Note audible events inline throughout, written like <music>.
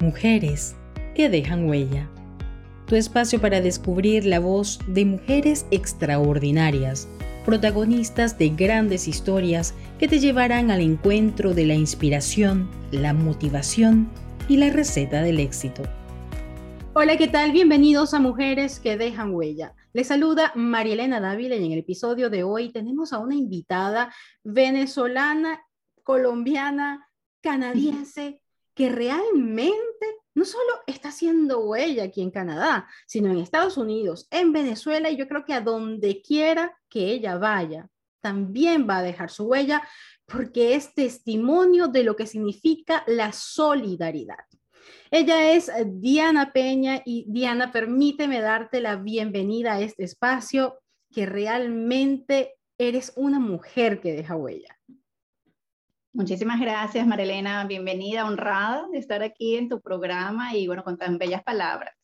Mujeres que dejan huella. Tu espacio para descubrir la voz de mujeres extraordinarias, protagonistas de grandes historias que te llevarán al encuentro de la inspiración, la motivación y la receta del éxito. Hola, ¿qué tal? Bienvenidos a Mujeres que dejan huella. Les saluda Marielena Dávila y en el episodio de hoy tenemos a una invitada venezolana, colombiana, canadiense, <laughs> que realmente no solo está haciendo huella aquí en Canadá, sino en Estados Unidos, en Venezuela y yo creo que a donde quiera que ella vaya, también va a dejar su huella porque es testimonio de lo que significa la solidaridad. Ella es Diana Peña y Diana, permíteme darte la bienvenida a este espacio que realmente eres una mujer que deja huella. Muchísimas gracias, Marilena. Bienvenida, honrada de estar aquí en tu programa y bueno, con tan bellas palabras.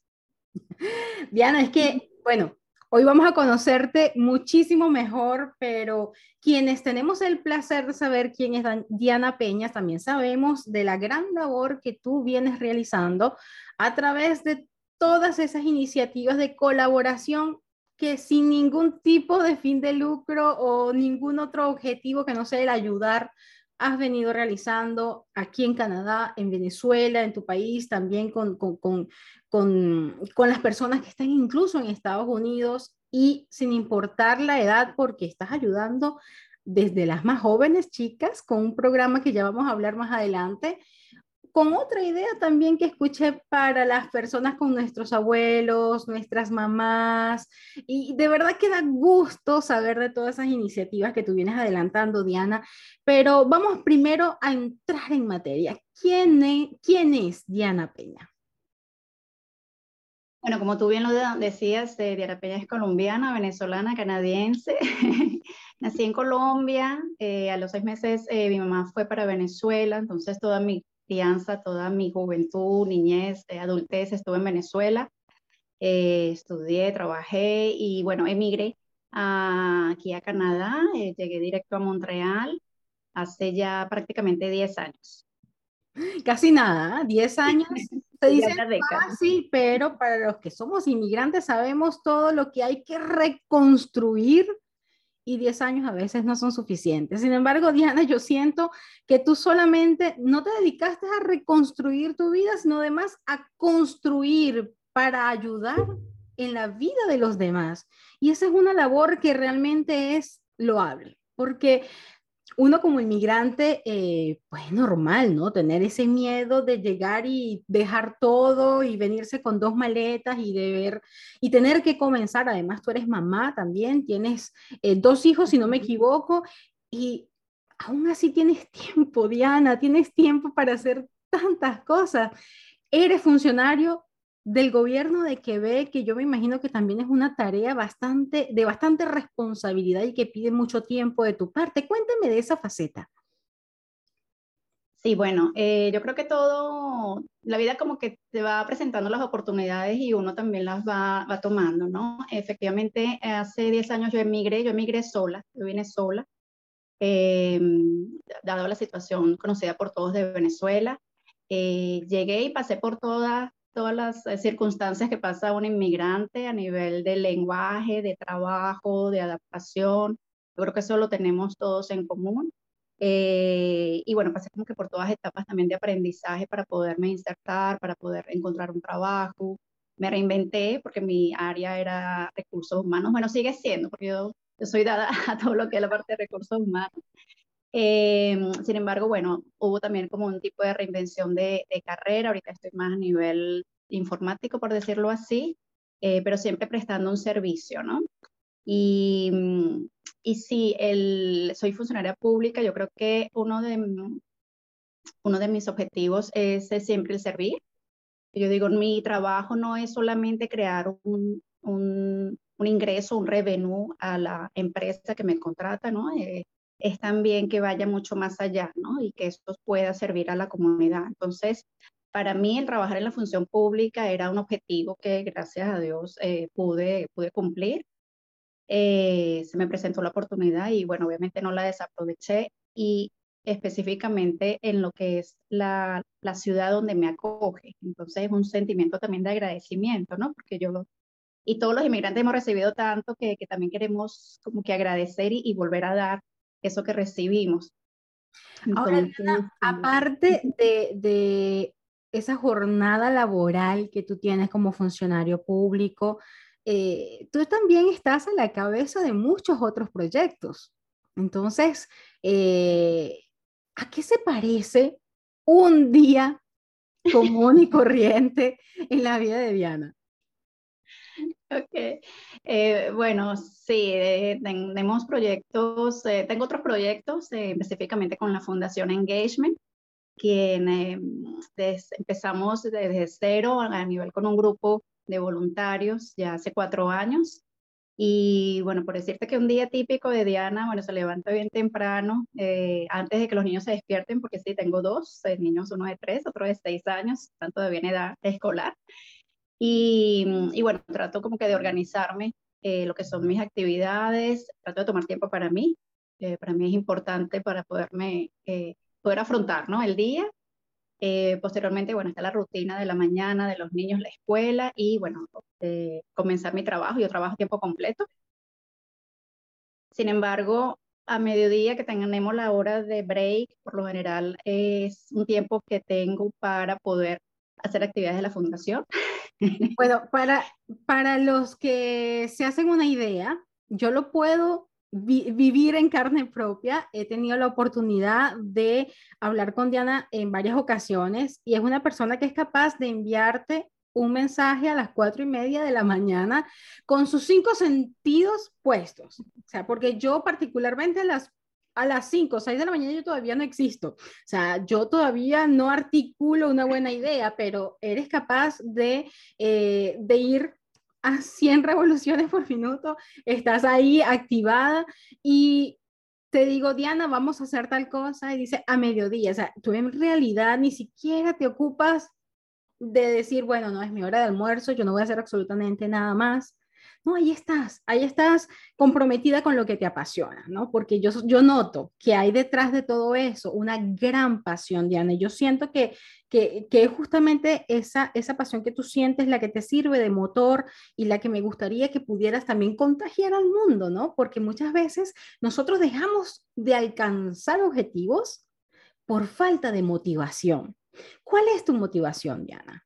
Diana, es que, bueno, hoy vamos a conocerte muchísimo mejor, pero quienes tenemos el placer de saber quién es Diana Peña, también sabemos de la gran labor que tú vienes realizando a través de todas esas iniciativas de colaboración que sin ningún tipo de fin de lucro o ningún otro objetivo que no sea el ayudar has venido realizando aquí en Canadá, en Venezuela, en tu país, también con, con, con, con, las personas que están incluso en Estados Unidos y sin importar la edad, porque estás ayudando desde las más jóvenes chicas con un programa que ya vamos a hablar más adelante con otra idea también que escuché para las personas con nuestros abuelos, nuestras mamás, y de verdad que da gusto saber de todas esas iniciativas que tú vienes adelantando, Diana, pero vamos primero a entrar en materia. ¿Quién es, quién es Diana Peña? Bueno, como tú bien lo decías, eh, Diana Peña es colombiana, venezolana, canadiense. <laughs> Nací en Colombia, eh, a los seis meses eh, mi mamá fue para Venezuela, entonces toda mi crianza, toda mi juventud, niñez, eh, adultez, estuve en Venezuela, eh, estudié, trabajé y bueno, emigré aquí a Canadá, eh, llegué directo a Montreal hace ya prácticamente 10 años. Casi nada, 10 años. <laughs> Se dice fácil, pero para los que somos inmigrantes sabemos todo lo que hay que reconstruir y 10 años a veces no son suficientes. Sin embargo, Diana, yo siento que tú solamente no te dedicaste a reconstruir tu vida, sino además a construir para ayudar en la vida de los demás. Y esa es una labor que realmente es loable, porque uno como inmigrante, eh, pues normal, ¿no? Tener ese miedo de llegar y dejar todo y venirse con dos maletas y de ver y tener que comenzar. Además, tú eres mamá también, tienes eh, dos hijos, si no me equivoco, y aún así tienes tiempo, Diana, tienes tiempo para hacer tantas cosas. Eres funcionario, del gobierno de Quebec, que yo me imagino que también es una tarea bastante, de bastante responsabilidad y que pide mucho tiempo de tu parte. Cuéntame de esa faceta. Sí, bueno, eh, yo creo que todo, la vida como que te va presentando las oportunidades y uno también las va, va tomando, ¿no? Efectivamente, hace 10 años yo emigré, yo emigré sola, yo vine sola, eh, dado la situación conocida por todos de Venezuela. Eh, llegué y pasé por todas todas las eh, circunstancias que pasa un inmigrante a nivel de lenguaje, de trabajo, de adaptación. Yo creo que eso lo tenemos todos en común. Eh, y bueno, pasé como que por todas etapas también de aprendizaje para poderme insertar, para poder encontrar un trabajo. Me reinventé porque mi área era recursos humanos. Bueno, sigue siendo, porque yo, yo soy dada <laughs> a todo lo que es la parte de recursos humanos. Eh, sin embargo, bueno, hubo también como un tipo de reinvención de, carrera. Ahorita estoy más a nivel informático, por decirlo así, eh, pero siempre prestando un servicio, ¿no? Y, y sí, el, soy funcionaria pública, yo creo que uno de, uno de mis objetivos es, siempre el servir. Yo digo, mi trabajo no es solamente crear un, un, un ingreso, un revenue a la empresa que me contrata, ¿no? Eh, es también que vaya mucho más allá, ¿no? Y que esto pueda servir a la comunidad. Entonces, para mí el trabajar en la función pública era un objetivo que gracias a Dios eh, pude, pude cumplir. Eh, se me presentó la oportunidad y bueno, obviamente no la desaproveché y específicamente en lo que es la, la, ciudad donde me acoge. Entonces es un sentimiento también de agradecimiento, ¿no? Porque yo y todos los inmigrantes hemos recibido tanto que, que también queremos como que agradecer y, y, volver a dar eso que recibimos. Ahora, aparte de, de, esa jornada laboral que tú tienes como funcionario público, eh, tú también estás a la cabeza de muchos otros proyectos. Entonces, eh, ¿a qué se parece un día común y corriente en la vida de Diana? <laughs> Ok, eh, bueno, sí, tenemos proyectos, tengo otros proyectos específicamente con la Fundación Engagement, quien empezamos desde cero a nivel con un grupo de voluntarios ya hace cuatro años. Y bueno, por decirte que un día típico de Diana, bueno, se levanta bien temprano, eh, antes de que los niños se despierten, porque sí, tengo dos eh, niños, uno de tres, otro de seis años, están todavía en edad escolar. Y, y bueno, trato como que de organizarme eh, lo que son mis actividades, trato de tomar tiempo para mí, para mí es importante para poderme, poder afrontar, ¿no? El día eh, posteriormente, bueno, está la rutina de la mañana de los niños, la escuela y, bueno, eh, comenzar mi trabajo. Yo trabajo tiempo completo. Sin embargo, a mediodía que tenemos la hora de break, por lo general es un tiempo que tengo para poder hacer actividades de la fundación. <laughs> <laughs> Bueno, para, para los que se hacen una idea, yo lo puedo vivir en carne propia. He tenido la oportunidad de hablar con Diana en varias ocasiones y es una persona que es capaz de enviarte un mensaje a las cuatro y media de la mañana con sus cinco sentidos puestos. O sea, porque yo particularmente las a las 5 o 6 de la mañana yo todavía no existo. O sea, yo todavía no articulo una buena idea, pero eres capaz de, eh, de ir a 100 revoluciones por minuto, estás ahí activada y te digo, Diana, vamos a hacer tal cosa y dice a mediodía, o sea, tú en realidad ni siquiera te ocupas de decir, bueno, no es mi hora de almuerzo, yo no voy a hacer absolutamente nada más. No, ahí estás, ahí estás comprometida con lo que te apasiona, ¿no? Porque yo, yo noto que hay detrás de todo eso una gran pasión, Diana. Y yo siento que, que, que justamente esa, esa pasión que tú sientes la que te sirve de motor y la que me gustaría que pudieras también contagiar al mundo, ¿no? Porque muchas veces nosotros dejamos de alcanzar objetivos por falta de motivación. ¿Cuál es tu motivación, Diana?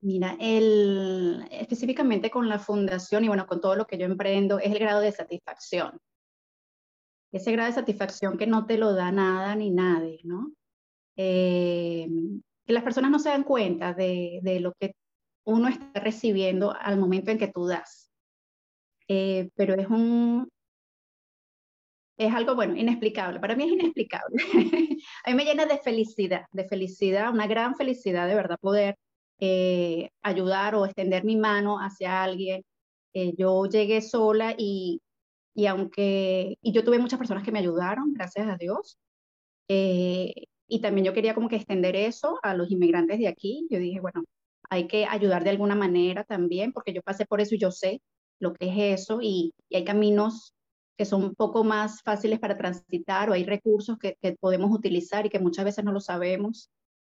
Mira, específicamente con la fundación y bueno, con todo lo que yo emprendo, es el grado de satisfacción. Ese grado de satisfacción que no te lo da nada ni nadie, ¿no? Eh, que las personas no se dan cuenta de, de, lo que uno está recibiendo al momento en que tú das. Eh, pero es un, es algo, bueno, inexplicable. Para mí es inexplicable. <laughs> A mí me llena de felicidad, de felicidad, una gran felicidad de verdad poder eh, ayudar o extender mi mano hacia alguien. Eh, yo llegué sola y, y aunque, y yo tuve muchas personas que me ayudaron, gracias a Dios. Eh, y también yo quería como que extender eso a los inmigrantes de aquí. Yo dije, bueno, hay que ayudar de alguna manera también, porque yo pasé por eso y yo sé lo que es eso y, y hay caminos que son un poco más fáciles para transitar o hay recursos que, que, podemos utilizar y que muchas veces no lo sabemos.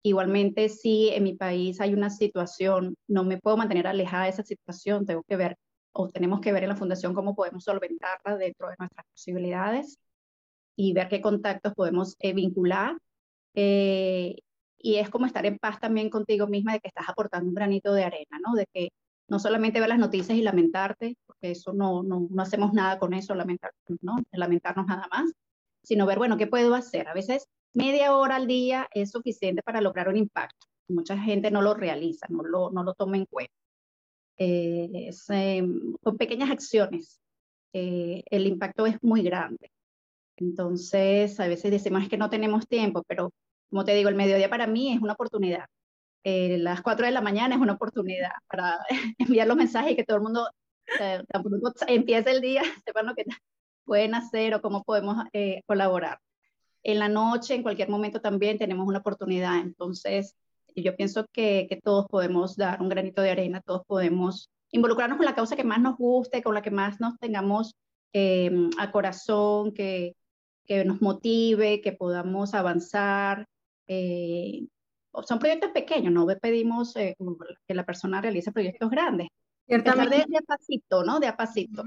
Igualmente, si en mi país hay una situación, no me puedo mantener alejada de esa situación, tengo que ver o tenemos que ver en la fundación cómo podemos solventarla dentro de nuestras posibilidades y ver qué contactos podemos eh, vincular. Eh, y es como estar en paz también contigo misma de que estás aportando un granito de arena, ¿no? De que no solamente ver las noticias y lamentarte, porque eso no, no, no hacemos nada con eso, lamentar, ¿no? lamentarnos nada más, sino ver, bueno, ¿qué puedo hacer? A veces media hora al día es suficiente para lograr un impacto. Mucha gente no lo realiza, no lo, no lo toma en cuenta. Eh, em, con pequeñas acciones, eh, el impacto es muy grande. Entonces, a veces decimos que no tenemos tiempo, pero como te digo, el mediodía para mí es una oportunidad. Eh, las 4 de la mañana es una oportunidad para <laughs> enviar los mensajes y que todo el mundo eh, empiece el día, <laughs> sepan lo que pueden hacer o cómo podemos colaborar en la noche, en cualquier momento también tenemos una oportunidad. Entonces, yo pienso que, que, todos podemos dar un granito de arena, todos podemos involucrarnos con la causa que más nos guste, con la que más nos tengamos eh, a corazón, que, que nos motive, que podamos avanzar. Eh, son proyectos pequeños, no pedimos eh, que la persona realice proyectos grandes. Ciertamente. De, de a pasito, ¿no? De a pasito.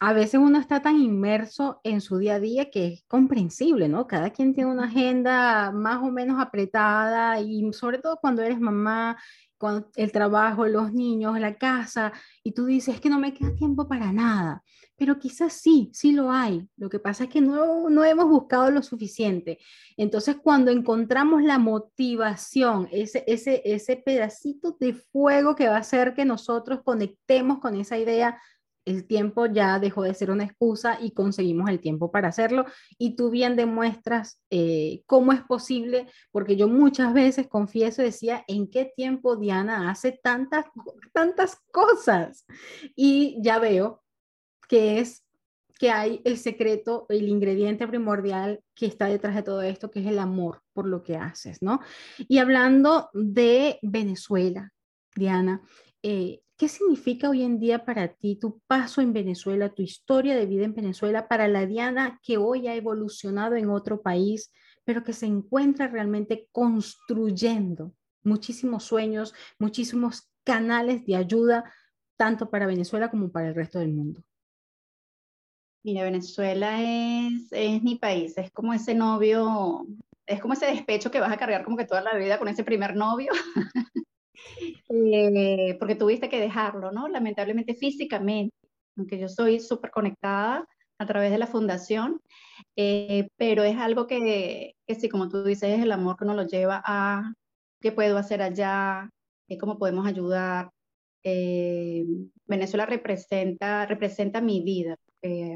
A veces uno está tan inmerso en su día a día que es comprensible, ¿no? Cada quien tiene una agenda más o menos apretada y sobre todo cuando eres mamá con el trabajo, los niños, la casa, y tú dices, que no me queda tiempo para nada, pero quizás sí, sí lo hay. Lo que pasa es que no, no hemos buscado lo suficiente. Entonces, cuando encontramos la motivación, ese, ese, ese pedacito de fuego que va a hacer que nosotros conectemos con esa idea el tiempo ya dejó de ser una excusa y conseguimos el tiempo para hacerlo. Y tú bien demuestras eh, cómo es posible, porque yo muchas veces confieso, decía, ¿en qué tiempo Diana hace tantas, tantas cosas? Y ya veo que es que hay el secreto, el ingrediente primordial que está detrás de todo esto, que es el amor por lo que haces, ¿no? Y hablando de Venezuela, Diana, eh, ¿Qué significa hoy en día para ti tu paso en Venezuela, tu historia de vida en Venezuela para la Diana que hoy ha evolucionado en otro país, pero que se encuentra realmente construyendo muchísimos sueños, muchísimos canales de ayuda, tanto para Venezuela como para el resto del mundo? Mira, Venezuela es, es mi país, es como ese novio, es como ese despecho que vas a cargar como que toda la vida con ese primer novio. <laughs> Eh, porque tuviste que dejarlo, ¿no? Lamentablemente físicamente, aunque yo soy súper conectada a través de la fundación, eh, pero es algo que, que sí, como tú dices, es el amor que uno lo lleva a qué puedo hacer allá, eh, cómo podemos ayudar. Venezuela representa, representa mi vida,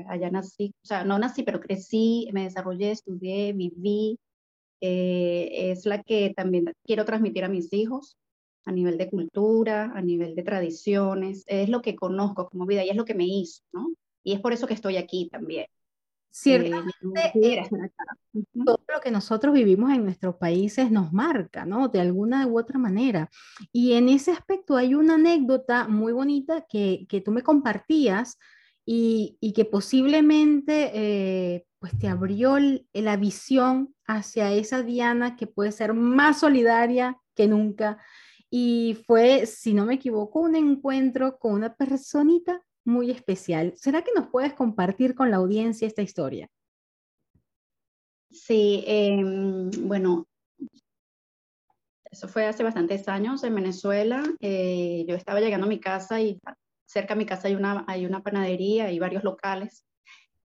allá nací, o sea, no nací, pero crecí, me desarrollé, estudié, viví, es la que también quiero transmitir a mis hijos a nivel de cultura, a nivel de tradiciones, es lo que conozco como vida y es lo que me hizo, ¿no? Y es por eso que estoy aquí también. Ciertamente, eh, todo lo que nosotros vivimos en nuestros países nos marca, ¿no? De alguna u otra manera. Y en ese aspecto hay una anécdota muy bonita que, que tú me compartías y, y que posiblemente eh, pues te abrió la visión hacia esa Diana que puede ser más solidaria que nunca, y fue, si no me equivoco, un encuentro con una personita muy especial. ¿Será que nos puedes compartir con la audiencia esta historia? Sí, em, bueno, eso fue hace bastantes años en Venezuela. Eh, yo estaba llegando a mi casa y cerca de mi casa hay una, hay una panadería y varios locales.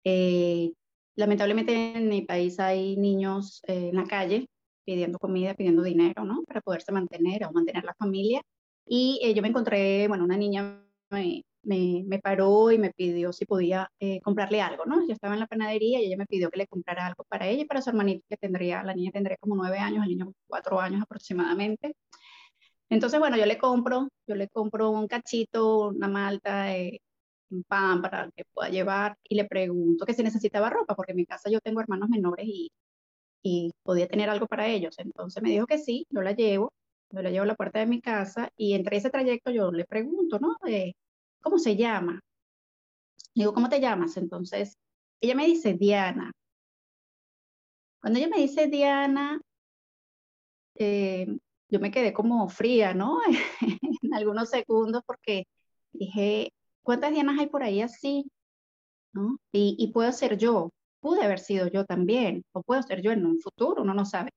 Eh, lamentablemente en mi país hay niños eh, en la calle pidiendo comida, pidiendo dinero, ¿no? Para poderse mantener o mantener la familia. Y eh, yo me encontré, bueno, una niña me, me, me paró y me pidió si podía eh, comprarle algo, ¿no? Yo estaba en la panadería y ella me pidió que le comprara algo para ella y para su hermanito que tendría, la niña tendría como nueve años, el niño cuatro años aproximadamente. Entonces, bueno, yo le compro, yo le compro un cachito, una malta, eh, un pan para que pueda llevar y le pregunto que si necesitaba ropa, porque en mi casa yo tengo hermanos menores y y podía tener algo para ellos. Entonces me dijo que sí, yo la llevo, yo la llevo a la puerta de mi casa y entre ese trayecto yo le pregunto, ¿no? ¿Cómo se llama? Digo, ¿cómo te llamas? Entonces ella me dice Diana. Cuando ella me dice Diana, eh, yo me quedé como fría, ¿no? <laughs> en algunos segundos porque dije, ¿cuántas Dianas hay por ahí así? ¿No? Y, y puedo ser yo, pude haber sido yo también, o puedo ser yo en un futuro, uno no sabe.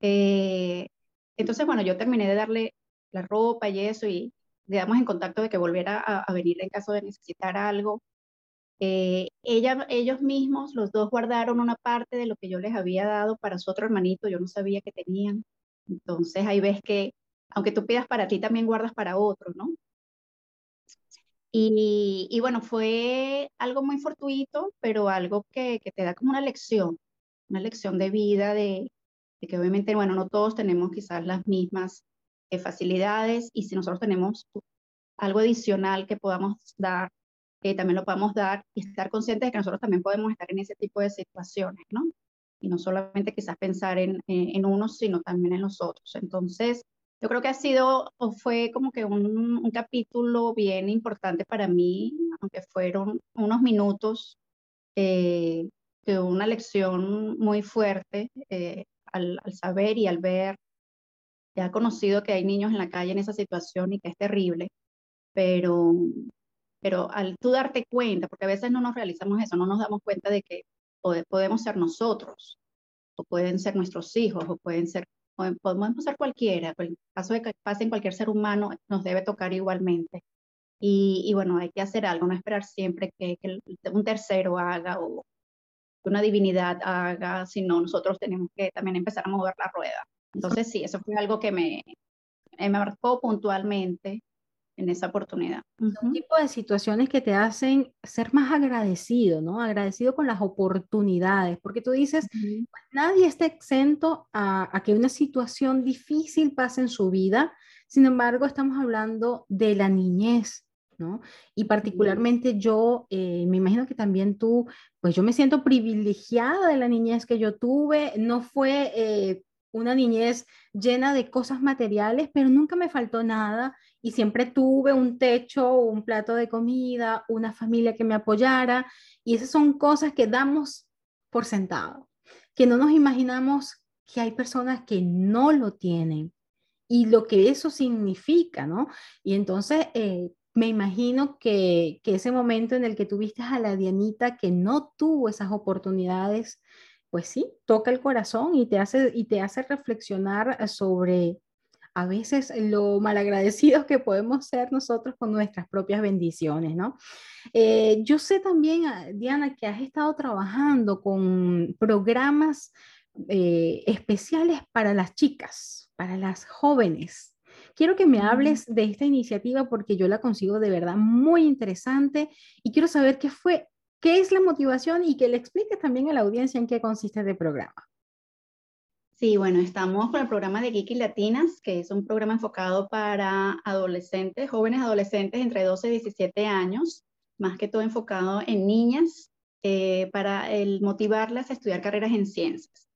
Eh, entonces, bueno, yo terminé de darle la ropa y eso y quedamos en contacto de que volviera a, venir en caso de necesitar algo. Eh, ella, ellos mismos, los dos guardaron una parte de lo que yo les había dado para su otro hermanito, yo no sabía que tenían. Entonces ahí ves que, aunque tú pidas para ti, también guardas para otro, ¿no? Y, bueno, fue algo muy fortuito, pero algo que, te da como una lección, una lección de vida, de, que obviamente, bueno, no todos tenemos quizás las mismas eh, facilidades y si nosotros tenemos algo adicional que podamos dar, eh, también lo podamos dar y estar conscientes de que nosotros también podemos estar en ese tipo de situaciones, ¿no? Y no solamente quizás pensar en, en unos, sino también en los otros. Entonces, yo creo que ha sido o fue como que un, un, capítulo bien importante para mí, aunque fueron unos minutos, eh, que una lección muy fuerte eh, al, al, saber y al ver. Ya ha conocido que hay niños en la calle en esa situación y que es terrible, pero, pero al tú darte cuenta, porque a veces no nos realizamos eso, no nos damos cuenta de que podemos ser nosotros, o pueden ser nuestros hijos, o pueden ser, podemos ser cualquiera, el caso de que pase en cualquier ser humano nos debe tocar igualmente. Y, bueno, hay que hacer algo, no esperar siempre que, un tercero haga o una divinidad haga, sino nosotros tenemos que también empezar a mover la rueda. Entonces sí, eso fue algo que me, me marcó puntualmente en esa oportunidad. Un tipo de situaciones que te hacen ser más agradecido, ¿no? Agradecido con las oportunidades, porque tú dices, pues, nadie está exento a, que una situación difícil pase en su vida, sin embargo, estamos hablando de la niñez, ¿no? Y particularmente yo, eh, me imagino que también tú, pues yo me siento privilegiada de la niñez que yo tuve, no fue... Eh, una niñez llena de cosas materiales, pero nunca me faltó nada y siempre tuve un techo, un plato de comida, una familia que me apoyara y esas son cosas que damos por sentado, que no nos imaginamos que hay personas que no lo tienen y lo que eso significa, ¿no? Y entonces eh, me imagino que, que, ese momento en el que tuviste a la Dianita que no tuvo esas oportunidades, pues sí, toca el corazón y te hace, y te hace reflexionar sobre a veces lo malagradecidos que podemos ser nosotros con nuestras propias bendiciones, ¿no? Eh, yo sé también, ah, Diana, que has estado trabajando con programas eh, especiales para las chicas, para las jóvenes. Quiero que me hables de esta iniciativa porque yo la consigo de verdad muy interesante y quiero saber qué fue ¿Qué es la motivación y que le expliques también a la audiencia en qué consiste el programa? Sí, bueno, estamos con el programa de Geeky Latinas, que es un programa enfocado para adolescentes, jóvenes adolescentes entre 12 y 17 años, más que todo enfocado en niñas, eh, para motivarlas a estudiar carreras en ciencias.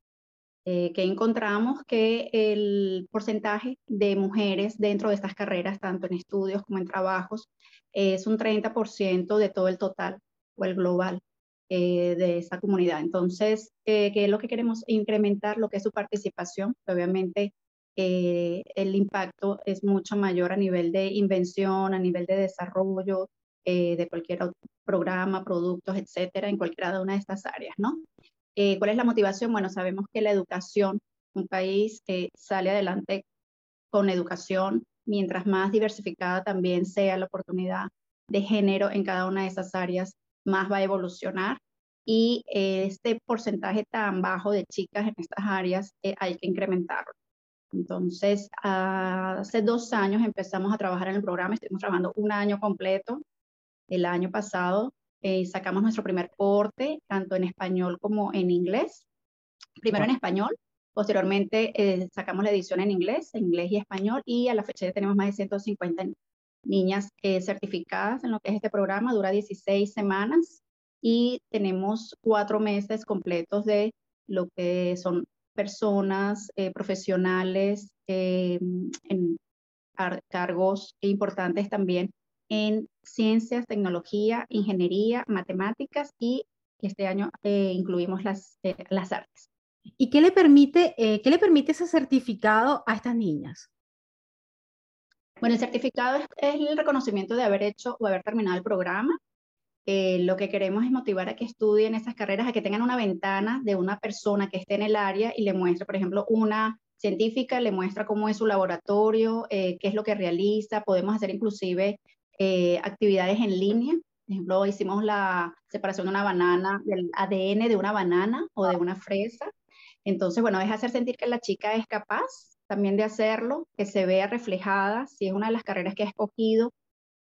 Eh, que encontramos que el porcentaje de mujeres dentro de estas carreras, tanto en estudios como en trabajos, es un 30% de todo el total o el global eh, de esa comunidad. Entonces, eh, ¿qué es lo que queremos? Incrementar lo que es su participación. Obviamente, eh, el impacto es mucho mayor a nivel de invención, a nivel de desarrollo de cualquier programa, productos, etcétera, en cualquiera de una de estas áreas, ¿no? ¿Cuál es la motivación? Bueno, sabemos que la educación, un país sale adelante con educación, mientras más diversificada también sea la oportunidad de género en cada una de esas áreas, más va a evolucionar y este porcentaje tan bajo de chicas en estas áreas eh, hay que incrementarlo. Entonces, hace dos años empezamos a trabajar en el programa, estuvimos trabajando un año completo. El año pasado eh, sacamos nuestro primer corte, tanto en español como en inglés. Primero en español, posteriormente eh, sacamos la edición en inglés, en inglés y español, y a la fecha ya tenemos más de 150 niñas eh, certificadas en lo que es este programa, dura 16 semanas y tenemos cuatro meses completos de lo que son personas eh, profesionales eh, en cargos importantes también en ciencias, tecnología, ingeniería, matemáticas y este año incluimos las, las artes. ¿Y qué le, permite, qué le permite ese certificado a estas niñas? Bueno, el certificado es, el reconocimiento de haber hecho o haber terminado el programa. Eh, lo que queremos es motivar a que estudien esas carreras, a que tengan una ventana de una persona que esté en el área y le muestre, por ejemplo, una científica, le muestra cómo es su laboratorio, eh, qué es lo que realiza. Podemos hacer inclusive eh, actividades en línea. Por ejemplo, hicimos la separación de una banana, del ADN de una banana o de una fresa. Entonces, bueno, es hacer sentir que la chica es capaz también de hacerlo, que se vea reflejada, si es una de las carreras que ha escogido,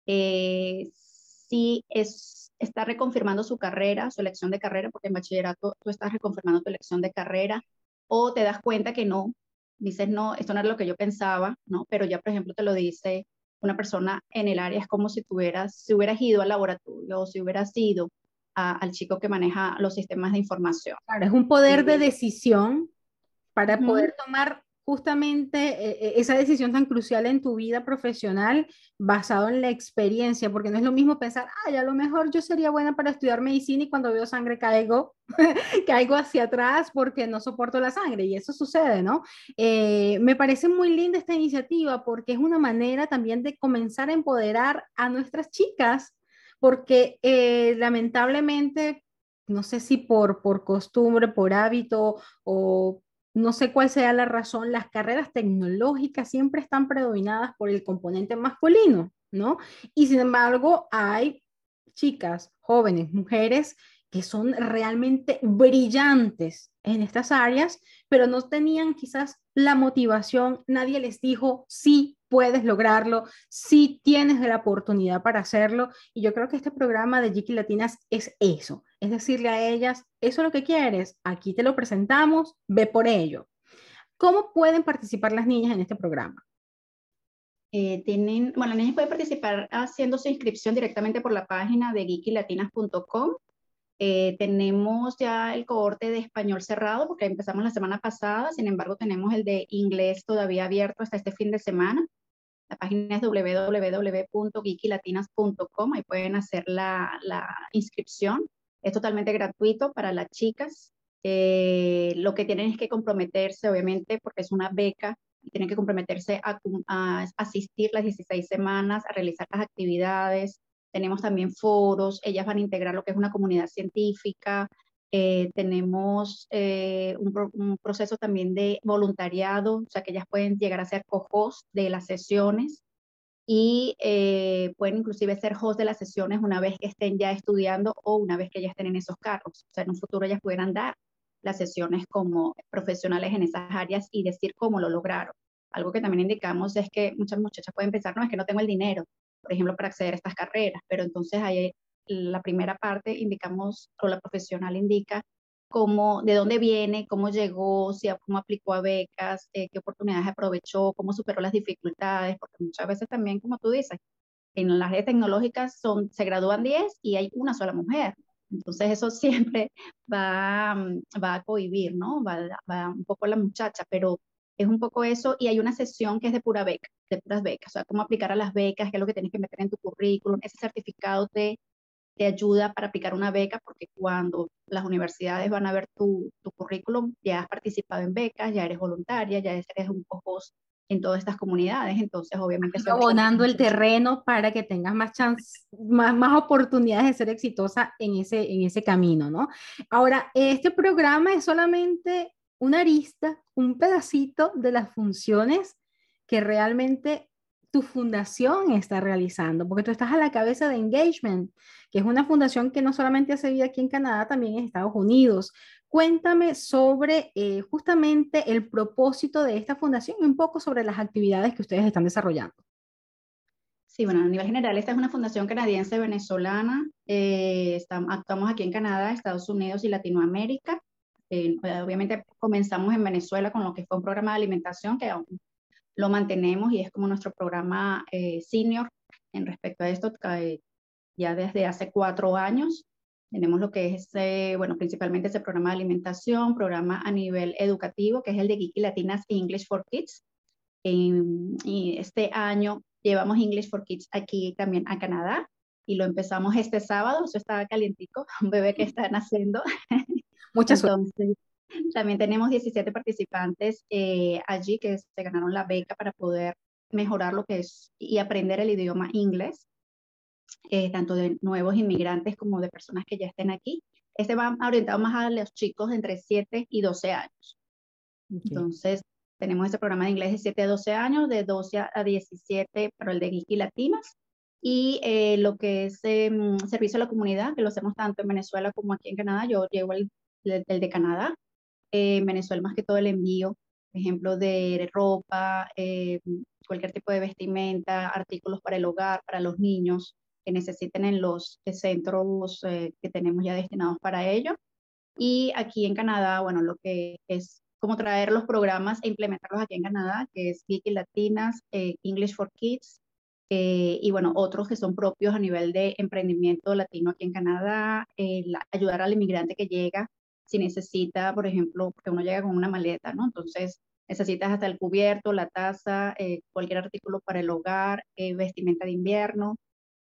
eh, si es, está reconfirmando su carrera, su elección de carrera, porque en bachillerato tú estás reconfirmando tu elección de carrera, o te das cuenta que no, dices, no, esto no era lo que yo pensaba, ¿no? Pero ya, por ejemplo, te lo dice una persona en el área, es como si tuvieras, si hubieras ido al laboratorio o si hubieras ido al chico que maneja los sistemas de información. Claro, es un poder de decisión para poder tomar justamente eh, eh, esa decisión tan crucial en tu vida profesional basado en la experiencia, porque no es lo mismo pensar, ay, a lo mejor yo sería buena para estudiar medicina y cuando veo sangre caigo, <laughs> caigo hacia atrás porque no soporto la sangre y eso sucede, ¿no? Eh, me parece muy linda esta iniciativa porque es una manera también de comenzar a empoderar a nuestras chicas, porque lamentablemente no sé si por, por costumbre, por hábito o no sé cuál sea la razón, las carreras tecnológicas siempre están predominadas por el componente masculino, ¿no? Y sin embargo, hay chicas, jóvenes, mujeres que son realmente brillantes en estas áreas, pero no tenían quizás la motivación, nadie les dijo, sí, puedes lograrlo, sí tienes la oportunidad para hacerlo. Y yo creo que este programa de Jiki Latinas es eso, es decirle a ellas, eso es lo que quieres, aquí te lo presentamos, ve por ello. ¿Cómo pueden participar las niñas en este programa? Eh, tienen, bueno, las niñas pueden participar haciendo su inscripción directamente por la página de geekylatinas.com. Eh, tenemos ya el cohorte de español cerrado porque empezamos la semana pasada, sin embargo tenemos el de inglés todavía abierto hasta este fin de semana. La página es www.geekylatinas.com, ahí pueden hacer la, la inscripción. Es totalmente gratuito para las chicas. Eh, lo que tienen es que comprometerse, obviamente, porque es una beca, y tienen que comprometerse a, asistir las 16 semanas, a realizar las actividades. Tenemos también foros, ellas van a integrar lo que es una comunidad científica. Eh, tenemos eh, un, un, proceso también de voluntariado, o sea que ellas pueden llegar a ser co-host de las sesiones y eh, pueden inclusive ser host de las sesiones una vez que estén ya estudiando o una vez que ya estén en esos cargos. O sea, en un futuro ellas pudieran dar las sesiones como profesionales en esas áreas y decir cómo lo lograron. Algo que también indicamos es que muchas muchachas pueden pensar, no, es que no tengo el dinero, por ejemplo, para acceder a estas carreras, pero entonces ahí la primera parte indicamos, o la profesional indica cómo, de dónde viene, cómo llegó, si, cómo aplicó a becas, eh, qué oportunidades aprovechó, cómo superó las dificultades, porque muchas veces también, como tú dices, en las redes tecnológicas son, se gradúan 10 y hay una sola mujer. Entonces eso <laughs> siempre va, va a cohibir, ¿no? Va, va un poco la muchacha, pero es un poco eso y hay una sesión que es de pura beca, de puras becas, o sea, cómo aplicar a las becas, qué es lo que tienes que meter en tu currículum, ese certificado de te ayuda para aplicar una beca, porque cuando las universidades van a ver tu, tu currículum, ya has participado en becas, ya eres voluntaria, ya eres un poco en todas estas comunidades, entonces obviamente... abonando el terreno para que tengas más chance, más, más oportunidades de ser exitosa en ese, en ese camino, ¿no? Ahora, este programa es solamente una arista, un pedacito de las funciones que realmente tu fundación está realizando, porque tú estás a la cabeza de Engagement, que es una fundación que no solamente hace vida aquí en Canadá, también en Estados Unidos. Cuéntame sobre eh, justamente el propósito de esta fundación y un poco sobre las actividades que ustedes están desarrollando. Sí, bueno, a nivel general, esta es una fundación canadiense venezolana. Eh, actuamos aquí en Canadá, Estados Unidos y Latinoamérica. Eh, obviamente comenzamos en Venezuela con lo que fue un programa de alimentación que aún lo mantenemos y es como nuestro programa eh, senior en respecto a esto, eh, ya desde hace cuatro años. Tenemos lo que es, bueno, principalmente ese programa de alimentación, programa a nivel educativo, que es el de Geeky Latinas English for Kids. y este año llevamos English for Kids aquí también a Canadá y lo empezamos este sábado, eso estaba calientico, <laughs> un bebé que está naciendo. Muchas suerte. También tenemos 17 participantes eh, allí que se ganaron la beca para poder mejorar lo que es y aprender el idioma inglés, eh, tanto de nuevos inmigrantes como de personas que ya estén aquí. Este va orientado más a los chicos entre 7 y 12 años. Entonces, tenemos este programa de inglés de 7 a 12 años, de 12 a 17 para el de Geeky Latinas. Y eh, lo que es em, servicio a la comunidad, que lo hacemos tanto en Venezuela como aquí en Canadá. Yo llevo el, el de Canadá, en Venezuela más que todo el envío, por ejemplo, de ropa, eh, cualquier tipo de vestimenta, artículos para el hogar, para los niños que necesiten en los centros eh, que tenemos ya destinados para ello. Y aquí en Canadá, bueno, lo que es como traer los programas e implementarlos aquí en Canadá, que es Geeky Latinas, eh, English for Kids, y bueno, otros que son propios a nivel de emprendimiento latino aquí en Canadá, ayudar al inmigrante que llega si necesita, por ejemplo, porque uno llega con una maleta, ¿no? Entonces, necesitas hasta el cubierto, la taza, eh, cualquier artículo para el hogar, eh, vestimenta de invierno.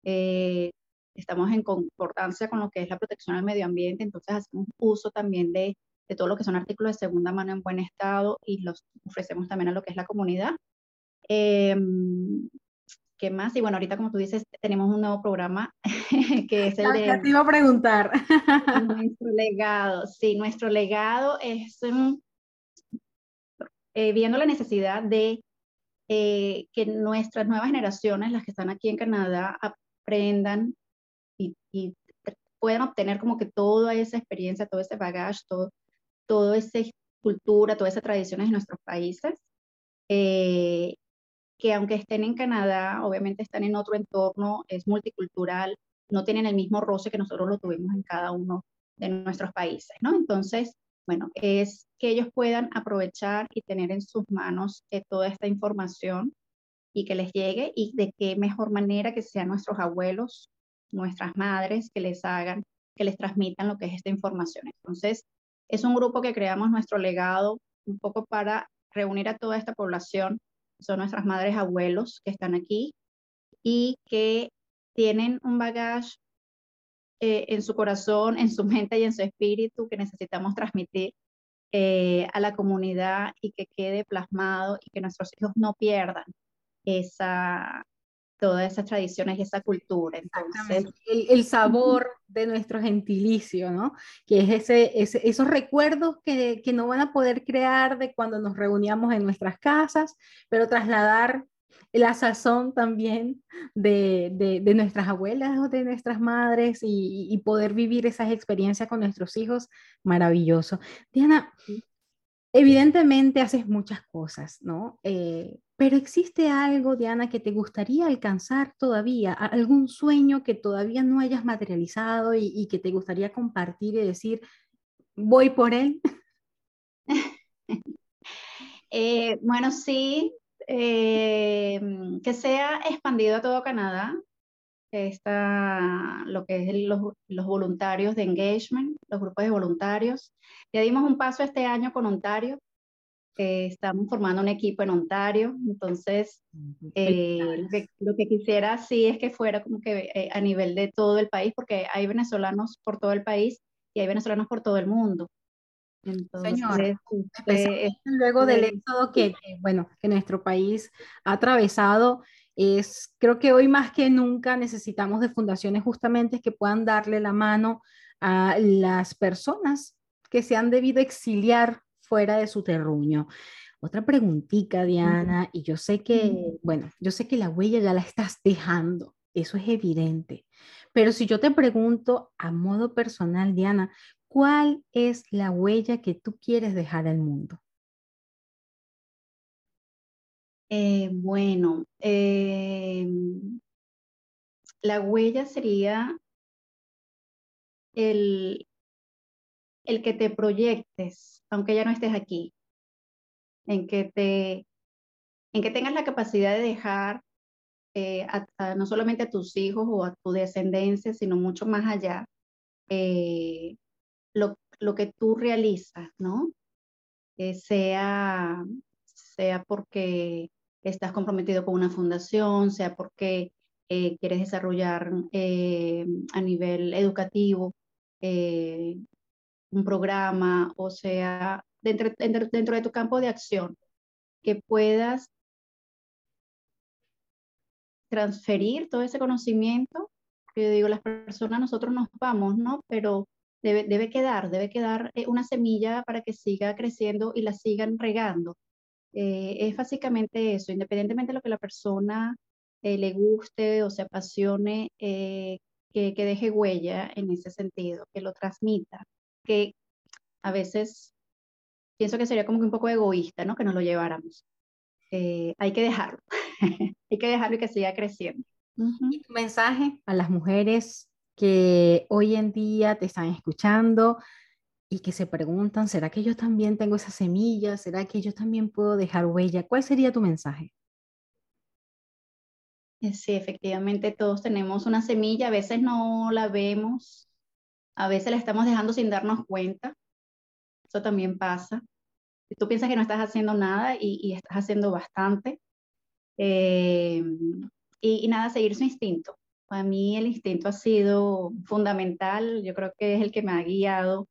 Eh, estamos en concordancia con lo que es la protección al medio ambiente, entonces hacemos uso también de, de todo lo que son artículos de segunda mano en buen estado y los ofrecemos también a lo que es la comunidad. ¿Qué más? Y bueno, ahorita como tú dices, tenemos un nuevo programa <laughs> que es el de... te iba a preguntar. <laughs> nuestro legado, sí, nuestro legado es eh, viendo la necesidad de eh, que nuestras nuevas generaciones, las que están aquí en Canadá, aprendan y, puedan obtener como que toda esa experiencia, todo ese bagaje, todo, todo esa cultura, todas esas tradiciones de nuestros países. Eh, que aunque estén en Canadá, obviamente están en otro entorno, es multicultural, no tienen el mismo roce que nosotros lo tuvimos en cada uno de nuestros países, ¿no? Entonces, bueno, es que ellos puedan aprovechar y tener en sus manos eh, toda esta información y que les llegue y de qué mejor manera que sean nuestros abuelos, nuestras madres, que les hagan, que les transmitan lo que es esta información. Entonces, es un grupo que creamos nuestro legado un poco para reunir a toda esta población son nuestras madres abuelos que están aquí y que tienen un bagaje eh, en su corazón, en su mente y en su espíritu que necesitamos transmitir eh, a la comunidad y que quede plasmado y que nuestros hijos no pierdan esa, todas esas tradiciones y esa cultura. Entonces, el, sabor de nuestro gentilicio, ¿no? Que es ese, esos recuerdos que, que, no van a poder crear de cuando nos reuníamos en nuestras casas, pero trasladar la sazón también de, de, de nuestras abuelas o de nuestras madres y, y, poder vivir esas experiencias con nuestros hijos, maravilloso. Diana, evidentemente haces muchas cosas, ¿no? Eh, pero existe algo, Diana, que te gustaría alcanzar todavía, algún sueño que todavía no hayas materializado y, que te gustaría compartir y decir, voy por él. <laughs> Eh, bueno, sí, eh, que sea expandido a todo Canadá, está lo que es los, los, voluntarios de engagement, los grupos de voluntarios. Ya dimos un paso este año con Ontario, estamos formando un equipo en Ontario, entonces eh, lo, que, quisiera sí es que fuera como que eh, a nivel de todo el país, porque hay venezolanos por todo el país y hay venezolanos por todo el mundo. Entonces, este, luego del éxodo que, bueno, que nuestro país ha atravesado, es, creo que hoy más que nunca necesitamos de fundaciones justamente que puedan darle la mano a las personas que se han debido exiliar fuera de su terruño. Otra preguntita, Diana, y yo sé que, bueno, yo sé que la huella ya la estás dejando, eso es evidente, pero si yo te pregunto a modo personal, Diana, ¿cuál es la huella que tú quieres dejar al mundo? Eh, bueno, em, la huella sería el, el que te proyectes, aunque ya no estés aquí, en que, te, en que tengas la capacidad de dejar eh, no solamente a tus hijos o a tu descendencia, sino mucho más allá, eh, lo, lo, que tú realizas, ¿no? Eh, sea, sea porque estás comprometido con una fundación, sea porque quieres desarrollar a nivel educativo un programa, o sea, dentro, dentro, de tu campo de acción, que puedas transferir todo ese conocimiento. Yo digo, las personas, nosotros nos vamos, ¿no? Pero debe, debe quedar, debe quedar eh, una semilla para que siga creciendo y la sigan regando. Eh, es básicamente eso, independientemente de lo que la persona eh, le guste o se apasione, que, que deje huella en ese sentido, que lo transmita que a veces pienso que sería como que un poco egoísta, ¿no? Que nos lo lleváramos. Eh, hay que dejarlo, <laughs> hay que dejarlo y que siga creciendo. ¿Y tu mensaje a las mujeres que hoy en día te están escuchando y que se preguntan, ¿será que yo también tengo esa semilla? ¿Será que yo también puedo dejar huella? ¿Cuál sería tu mensaje? Eh, sí, efectivamente todos tenemos una semilla, a veces no la vemos, a veces la estamos dejando sin darnos cuenta. Eso también pasa. tú piensas que no estás haciendo nada y, estás haciendo bastante. Eh, y, nada, seguir su instinto. Para mí el instinto ha sido fundamental, yo creo que es el que me ha guiado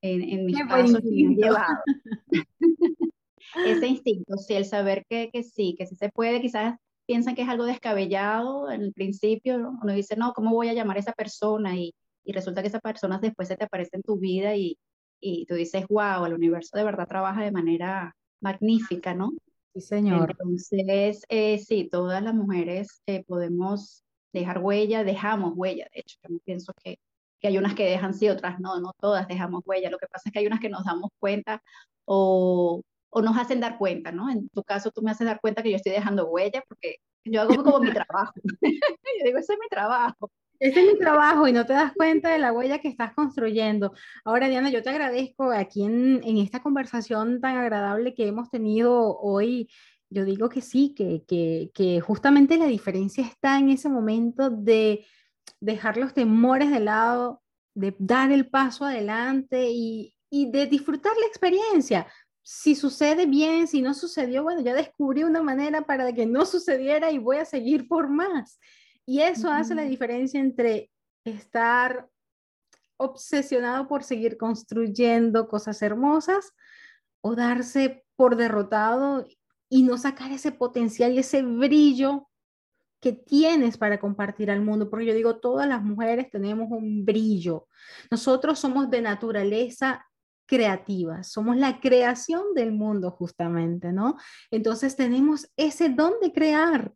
en, en mis pasos y me ha llevado. <laughs> Ese instinto, sí, el saber que, que sí, que sí se puede, quizás piensan que es algo descabellado en el principio, uno dice, no, ¿cómo voy a llamar a esa persona? Y, y resulta que esa persona después se te aparece en tu vida y, y tú dices, wow, el universo de verdad trabaja de manera magnífica, ¿no? Sí, señor. Entonces, eh, sí, todas las mujeres eh, podemos dejar huella, dejamos huella, de hecho, yo pienso que, que hay unas que dejan sí, otras no, no todas dejamos huella, lo que pasa es que hay unas que nos damos cuenta o, o nos hacen dar cuenta, ¿no? En tu caso, tú me haces dar cuenta que yo estoy dejando huella porque yo hago como mi <laughs> trabajo. <laughs> yo digo, ese es mi trabajo. Ese es mi trabajo y no te das cuenta de la huella que estás construyendo. Ahora, Diana, yo te agradezco aquí en, en esta conversación tan agradable que hemos tenido hoy. Yo digo que sí, que, que, que justamente la diferencia está en ese momento de dejar los temores de lado, de dar el paso adelante y, y de disfrutar la experiencia. Si sucede bien, si no sucedió, bueno, ya descubrí una manera para que no sucediera y voy a seguir por más. Y eso hace la diferencia entre estar obsesionado por seguir construyendo cosas hermosas o darse por derrotado y no sacar ese potencial y ese brillo que tienes para compartir al mundo, porque yo digo, todas las mujeres tenemos un brillo. Nosotros somos de naturaleza creativa, somos la creación del mundo justamente, ¿no? Entonces tenemos ese don de crear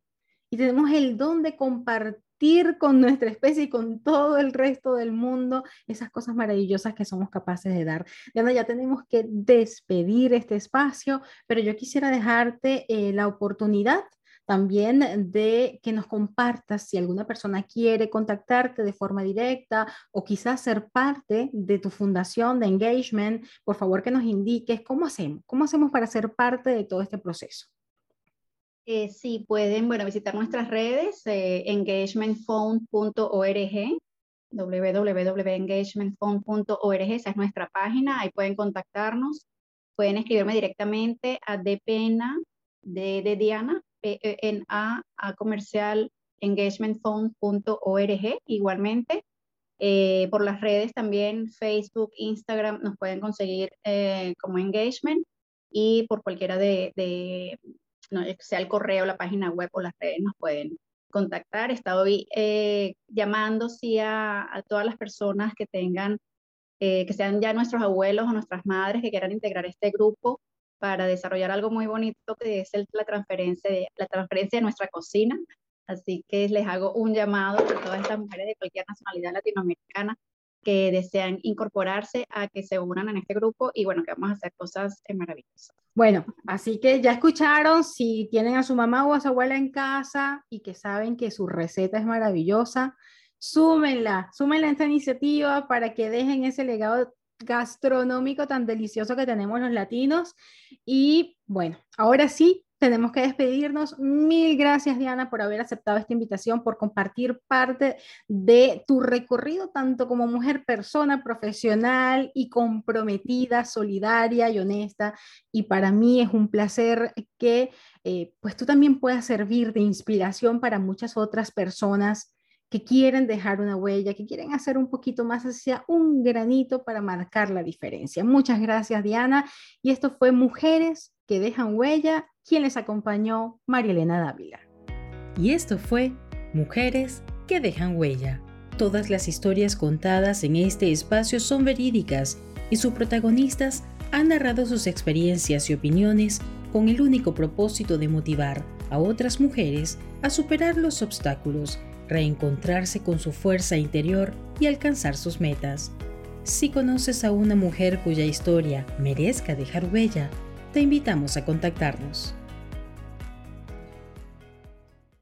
y tenemos el don de compartir con nuestra especie y con todo el resto del mundo esas cosas maravillosas que somos capaces de dar. Diana, ya tenemos que despedir este espacio, pero yo quisiera dejarte eh, la oportunidad también de que nos compartas si alguna persona quiere contactarte de forma directa o quizás ser parte de tu fundación de engagement, por favor que nos indiques cómo hacemos, cómo hacemos para ser parte de todo este proceso. Eh, sí, pueden bueno, visitar nuestras redes, eh, engagementphone.org, www.engagementphone.org, esa es nuestra página, ahí pueden contactarnos, pueden escribirme directamente a dpena de, de Diana, p e n a, a comercial engagementphone.org, igualmente. Eh, por las redes también, Facebook, Instagram, nos pueden conseguir eh, como engagement y por cualquiera de, sea el correo, la página web o las redes, nos pueden contactar. Estoy eh, llamando sí, a, todas las personas que tengan, eh, que sean ya nuestros abuelos o nuestras madres que quieran integrar este grupo para desarrollar algo muy bonito que es la, transferencia de, la transferencia de nuestra cocina. Así que les hago un llamado a todas estas mujeres de cualquier nacionalidad latinoamericana que desean incorporarse a que se unan en este grupo y bueno, que vamos a hacer cosas maravillosas. Bueno, así que ya escucharon, si tienen a su mamá o a su abuela en casa y que saben que su receta es maravillosa, súmenla, súmenla a esta iniciativa para que dejen ese legado gastronómico tan delicioso que tenemos los latinos. Y bueno, ahora sí, tenemos que despedirnos. Mil gracias, Diana, por haber aceptado esta invitación, por compartir parte de tu recorrido, tanto como mujer, persona, profesional y comprometida, solidaria y honesta. Y para mí es un placer que eh, pues tú también puedas servir de inspiración para muchas otras personas que quieren dejar una huella, que quieren hacer un poquito más hacia un granito para marcar la diferencia. Muchas gracias, Diana. Y esto fue Mujeres que dejan huella, quien les acompañó, María Elena Dávila. Y esto fue Mujeres que dejan huella. Todas las historias contadas en este espacio son verídicas y sus protagonistas han narrado sus experiencias y opiniones con el único propósito de motivar a otras mujeres a superar los obstáculos, reencontrarse con su fuerza interior y alcanzar sus metas. Si conoces a una mujer cuya historia merezca dejar huella, te invitamos a contactarnos.